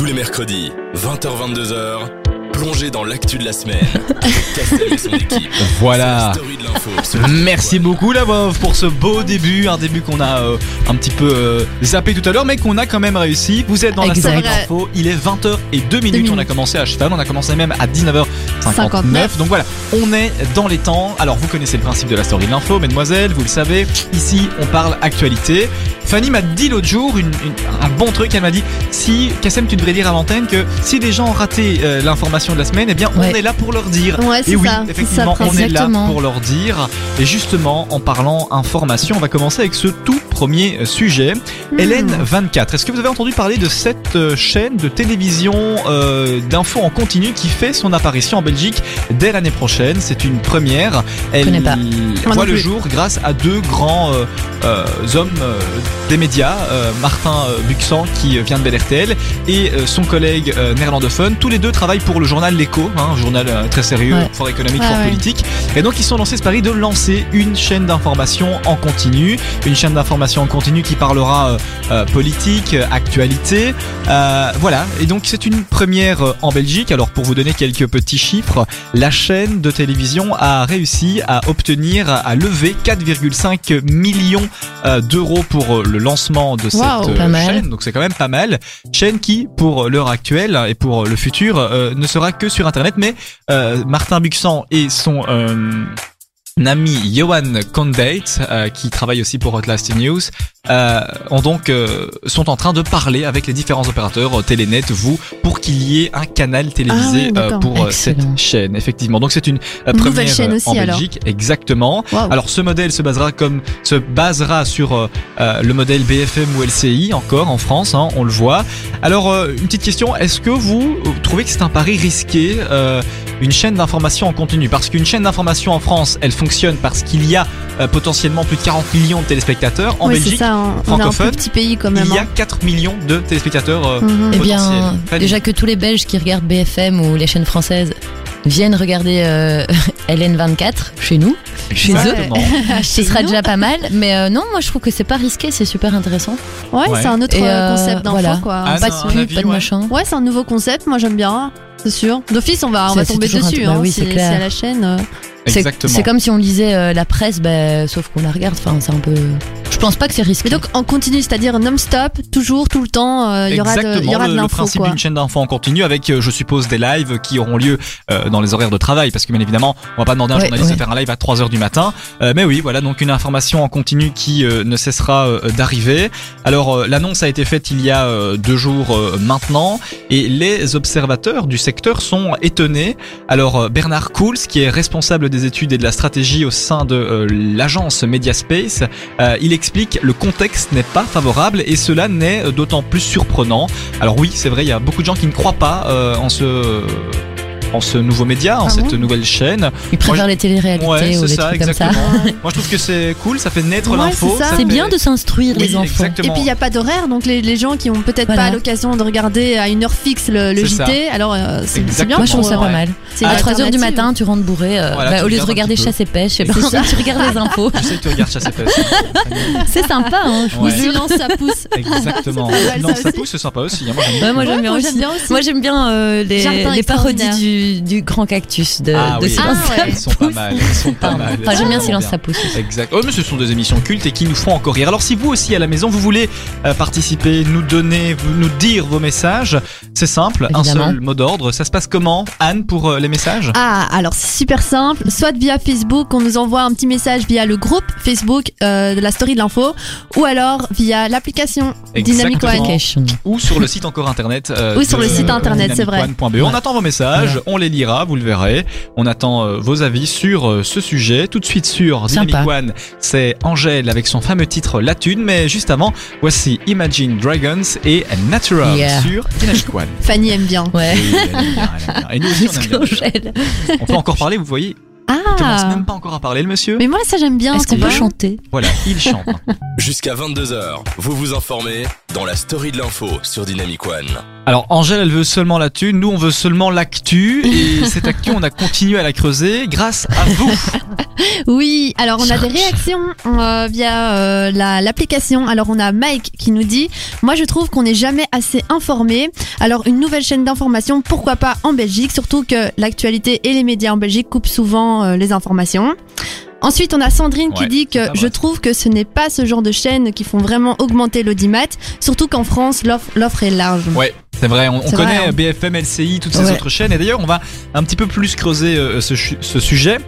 Tous les mercredis, 20h-22h, plongez dans l'actu de la semaine Castel et son équipe. Voilà. La Merci beaucoup la Veuve pour ce beau début, un début qu'on a euh, un petit peu euh, zappé tout à l'heure, mais qu'on a quand même réussi. Vous êtes dans la Exact. story de l'info, il est 20h et 2 minutes, minutes. on a commencé à cheval, on a commencé même à 19h59. 59. Donc voilà, on est dans les temps. Alors vous connaissez le principe de la story de l'info, mesdemoiselles, vous le savez. Ici, on parle actualité. Fanny m'a dit l'autre jour une- une- un bon truc, elle m'a dit si Kassem tu devrais dire à l'antenne que si des gens ont raté euh, l'information de la semaine, eh bien on Ouais. est là pour leur dire. Ouais, Et oui, ça. effectivement, ça, on est là pour leur dire. Et justement, en parlant information, on va commencer avec ce tout premier euh, sujet. Hmm. Hélène 24. Est-ce que vous avez entendu parler de cette euh, chaîne de télévision euh, d'infos en continu qui fait son apparition en Belgique dès l'année prochaine? C'est une première. Elle pas. voit le plus. jour grâce à deux grands euh, euh, hommes des médias, Martin Buxan qui vient de BLRTL et euh, son collègue néerlandophone. Tous les deux travaillent pour le journal L'Echo, hein, un journal euh, très sérieux, Ouais. fort économique, Ouais, fort ouais. politique. Et donc ils sont lancés ce pari de lancer une chaîne d'information en continu, une chaîne d'information en continu qui parlera euh, euh, politique, actualité. Euh, voilà, et donc c'est une première en Belgique. Alors pour vous donner quelques petits chiffres, la chaîne de télévision a réussi à obtenir, à lever 4,5 millions d'euros pour le lancement de cette mal. chaîne. Donc c'est quand même pas mal. Chaîne qui, pour l'heure actuelle et pour le futur, euh, ne sera que sur Internet, mais euh, Martin Buxan et son euh, ami Johan Condate, euh, qui travaille aussi pour Outlast News, euh, ont donc euh, sont en train de parler avec les différents opérateurs euh, Télénet, vous, pour qu'il y ait un canal télévisé Ah euh, pour euh, cette chaîne. Effectivement, donc c'est une, Une première nouvelle chaîne aussi, en alors. Belgique, exactement. Waouh. Alors ce modèle se basera comme se basera sur le modèle BFM ou LCI encore en France, hein, on le voit. Alors euh, une petite question, est-ce que vous trouvez que c'est un pari risqué euh, une chaîne d'information en continu Parce qu'une chaîne d'information en France, elle fonctionne parce qu'il y a euh, potentiellement plus de 40 millions de téléspectateurs. En Oui, Belgique, ça, on- on est un francophone, petit pays quand même. il y a hein. 4 millions de téléspectateurs. euh, Mhm. Eh bien, déjà que tous les Belges qui regardent BFM ou les chaînes françaises viennent regarder euh, LN24 chez nous, chez eux. Ce sera déjà pas mal. Mais euh, non, moi je trouve que c'est pas risqué, c'est super intéressant. Ouais, Ouais. c'est un autre Et, euh, concept d'info voilà. quoi. Ah, pas c'est passe- un de pub, avis, pas de ouais. machin. Ouais, c'est un nouveau concept, moi j'aime bien. C'est sûr. D'office, on va, on va c'est tomber toujours un- dessus. bah hein, oui, si c'est si clair. à la chaîne. euh, C'est- Exactement. C'est comme si on lisait euh, la presse, bah, sauf qu'on la regarde. Enfin, c'est un peu. Je pense pas que c'est risqué. Mais donc en continu, c'est-à-dire non-stop, toujours, tout le temps, euh, il y aura de, il y aura de le, le l'info principe quoi. d'une chaîne d'infos en continu avec, euh, je suppose, des lives qui auront lieu euh, dans les horaires de travail, parce que bien évidemment, on va pas demander à un Ouais, journaliste ouais. de faire un live à 3 heures du matin. Euh, mais oui, voilà, donc une information en continu qui ne cessera d'arriver. Alors, l'annonce a été faite il y a deux jours maintenant, et les observateurs du secteur sont étonnés. Alors, Bernard Cools, qui est responsable des études et de la stratégie au sein de l'agence Mediaspace, il explique le contexte n'est pas favorable et cela n'est d'autant plus surprenant. Alors oui, c'est vrai, il y a beaucoup de gens qui ne croient pas euh, en ce en ce nouveau média, en Ah cette nouvelle chaîne. Ils préfèrent les téléréalités Ouais, ou des ça, trucs comme ça. Moi, je trouve que c'est cool, ça fait naître Ouais, l'info. c'est fait- bien de s'instruire Oui, les enfants. exactement. Et puis il n'y a pas d'horaire, donc les, les gens qui ont peut-être Voilà. pas l'occasion de regarder à une heure fixe le, le C'est ça. JT, alors euh, c'est c'est bien. Moi, je trouve ça pas Ouais. mal. C'est À 3h du matin, tu rentres bourré. euh, Voilà, bah, tu au lieu de regarder chasse et pêche, ça. tu regardes les infos. Je sais que tu regardes chasse et pêche. C'est sympa, hein, silence, ça pousse. Exactement. Non, ça pousse, c'est sympa aussi. hein, Moi, j'aime bien moi, aussi. j'aime bien aussi. Moi j'aime bien euh, les, parodies extraordinaire. Du, du grand cactus de, Ah de oui. Silence Ah ouais. Elles sont pas mal. Sont pas mal. Enfin, j'aime bien Silence bien. ça pousse. aussi. Exact. Oh, mais ce sont des émissions cultes et qui nous font encore rire. Alors, si vous aussi à la maison, vous voulez euh, participer, nous donner, nous dire vos messages, c'est simple, Évidemment. un seul mot d'ordre. Ça se passe comment, Anne, pour euh, les messages? Ah, alors c'est super simple. Soit via Facebook, on nous envoie un petit message via le groupe Facebook euh, de la story de l'info, ou alors via l'application Dynamic. One. Ou sur le site encore internet. euh, Ou sur de, le site internet, c'est vrai. dynamicone.be. On attend vos messages, Ouais. on les lira, vous le verrez. On attend euh, vos avis sur euh, ce sujet. Tout de suite sur Dynamic Sympa. One, c'est Angèle avec son fameux titre La Thune. Mais juste avant, voici Imagine Dragons et Natural Yeah. sur Dynamic One. Fanny aime bien. Ouais. Oui, elle aime bien, elle aime bien. Et nous aussi, on aime bien. On peut encore parler, vous voyez Il commence Ah même pas encore à parler, le monsieur. Mais moi, ça, j'aime bien. Est-ce qu'on peut chanter Voilà, il chante. Jusqu'à 22h, vous vous informez dans la story de l'info sur Dynamic One. Alors Angèle, elle veut seulement la thune, nous on veut seulement l'actu et cette actu on a continué à la creuser grâce à vous. Oui, alors on a des réactions euh, via euh, la- l'application. Alors on a Mike qui nous dit Moi je trouve qu'on n'est jamais assez informé. Alors une nouvelle chaîne d'information, pourquoi pas en Belgique? Surtout que l'actualité et les médias en Belgique coupent souvent euh, les informations. Ensuite, on a Sandrine qui Ouais, dit que je trouve que ce n'est pas ce genre de chaînes qui font vraiment augmenter l'audimat, surtout qu'en France, l'offre est large. Ouais, c'est vrai, on, connaît vrai, hein. BFM, LCI, toutes ces Ouais. autres chaînes et d'ailleurs on va un petit peu plus creuser euh, ce sujet.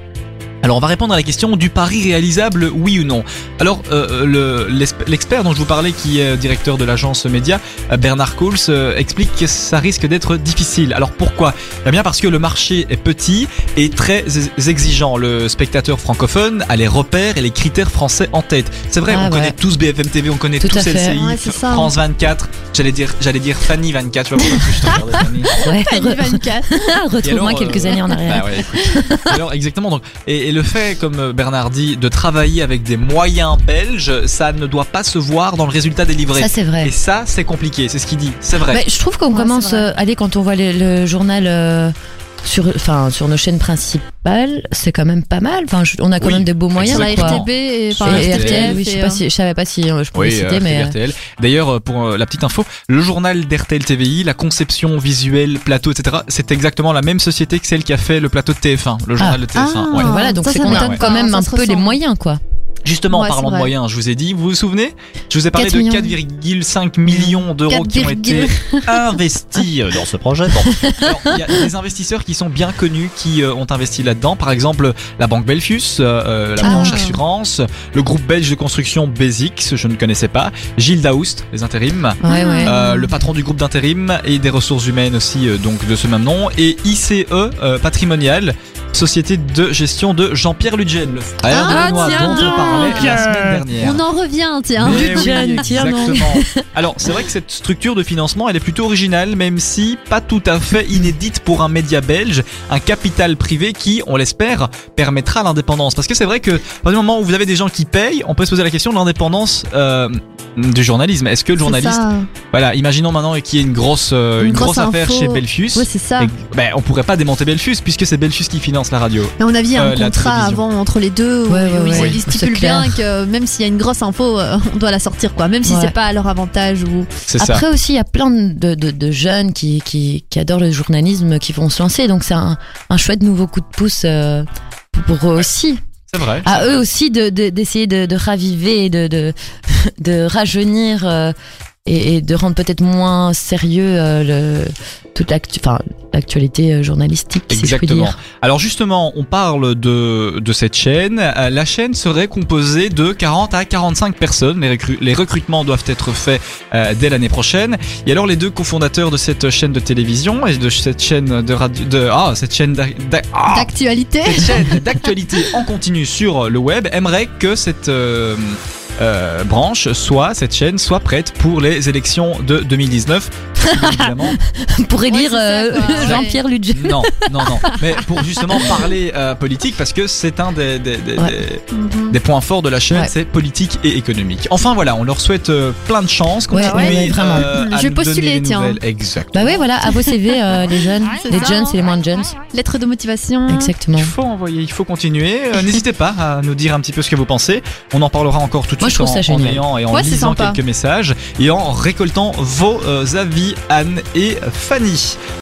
Alors on va répondre à la question du pari réalisable, oui ou non. Alors euh, le- l'exp- l'expert dont je vous parlais, qui est directeur de l'agence média, euh, Bernard Kohls, euh, explique que ça risque d'être difficile. Alors pourquoi? Eh bien parce que le marché est petit et très ex- exigeant. Le spectateur francophone a les repères et les critères français en tête. C'est vrai, Ah on ouais. connaît tous BFM TV, on connaît Tout tous. LCI, Ouais, ça. France 24. J'allais dire, j'allais dire Fanny 24. Je sais pas pourquoi je Fanny. Ouais, Fanny 24. retrouve-moi alors, quelques euh, années en arrière. Bah ouais, écoute. Alors exactement donc et, et le fait comme euh, Bernard dit de travailler avec des moyens belges, ça ne doit pas se voir dans le résultat délivré. Ça, c'est vrai. et ça c'est compliqué, c'est ce qu'il dit, c'est vrai. Je trouve qu'on Ouais, commence, euh, allez, quand on voit le, le journal euh, sur, enfin, sur nos chaînes principales, c'est quand même pas mal. Enfin, je- on a quand Oui, même de beaux moyens. La. RTB et, enfin, Et RTL, oui, je sais pas si, je savais pas si euh, je pouvais Oui, citer, euh, mais. euh, RTL. D'ailleurs, euh, pour la petite info, le journal d'RTL TVI, la conception visuelle, plateau, etc., c'est exactement la même société que celle qui a fait le plateau de TF1, le journal de TF1. Ah. ouais. voilà, donc Ça, c'est ça qu'on quand même un peu les moyens, quoi. Justement, en parlant de moyens, je vous ai dit, vous vous souvenez? Je vous ai parlé 4 de millions. 4,5 millions d'euros qui ont été investis euh, dans ce projet. Il y a des investisseurs qui sont bien connus qui euh, ont investi là-dedans. Par exemple, la banque Belfius, euh, la Ah. branche assurance, le groupe belge de construction Basics, je ne connaissais pas, Gilles Daoust, les intérims. Ouais. Euh, le patron du groupe d'intérim et des ressources humaines aussi donc de ce même nom et ICE Patrimonial société de gestion de Jean-Pierre Ludgen le frère Ah, de Benoît tiens dont on parlait la semaine dernière On en revient, tiens. mais oui, Ludgen, tiens exactement. Alors, c'est vrai que cette structure de financement, elle est plutôt originale, même si pas tout à fait inédite pour un média belge, un capital privé qui, on l'espère, permettra l'indépendance. Parce que c'est vrai que, à partir du moment où vous avez des gens qui payent, on peut se poser la question de l'indépendance euh, du journalisme. Est-ce que le journaliste, ça. voilà, imaginons maintenant qu'il y ait une grosse, euh, Une une, grosse, grosse affaire info. chez Belfius. Ouais, c'est ça. et- ben, on pourrait pas démonter Belfius puisque c'est Belfius qui finance la radio. Mais on a vu un Euh, contrat avant entre les deux où, Ouais, ouais, où ils, ouais. ils C'est stipulent bien que même s'il y a une grosse info, euh, on doit la sortir quoi. Même si Ouais. c'est pas à leur avantage ou. C'est ça. Après aussi, il y a plein de, de, de jeunes qui, qui, qui adorent le journalisme qui vont se lancer. Donc c'est un, un chouette nouveau coup de pouce euh, pour eux aussi. C'est vrai. À eux aussi de- de- d'essayer de, de, raviver, de, de, de rajeunir euh, et, et de rendre peut-être moins sérieux euh, le, toute enfin, l'actualité euh, journalistique, si je puis Exactement. dire. Alors justement, on parle de, de cette chaîne. Euh, La chaîne serait composée de 40 à 45 personnes. Les, recru- les recrutements doivent être faits euh, dès l'année prochaine. Et alors les deux cofondateurs de cette chaîne de télévision et de cette chaîne de radio, de ah cette chaîne ah, D'actualité. d'actualité en continu sur le web aimeraient que cette euh, euh, branche soit cette chaîne soit prête pour les élections de 2019. Bien évidemment, Pour élire euh. Jean-Pierre Ludgen. non, non, non. Mais pour justement parler euh, politique, parce que c'est un des, des, des, Ouais. des- Mhm. des points forts de la chaîne, Ouais. c'est politique et économique. Enfin voilà, on leur souhaite euh, plein de chance. Ouais, continuez, ouais, vraiment. euh, à Je vais postuler, tiens. Exact. Bah oui, voilà, à vos CV, euh, les jeunes. les ça, jeunes, c'est les moins de jeunes. Lettre de motivation. Exactement. Il faut envoyer, il faut continuer. Euh, N'hésitez pas à nous dire un petit peu ce que vous pensez. On en parlera encore tout Moi, je trouve en, ça en génial. ayant et en Ouais, lisant quelques messages et en récoltant vos euh, avis, Anne et Fanny.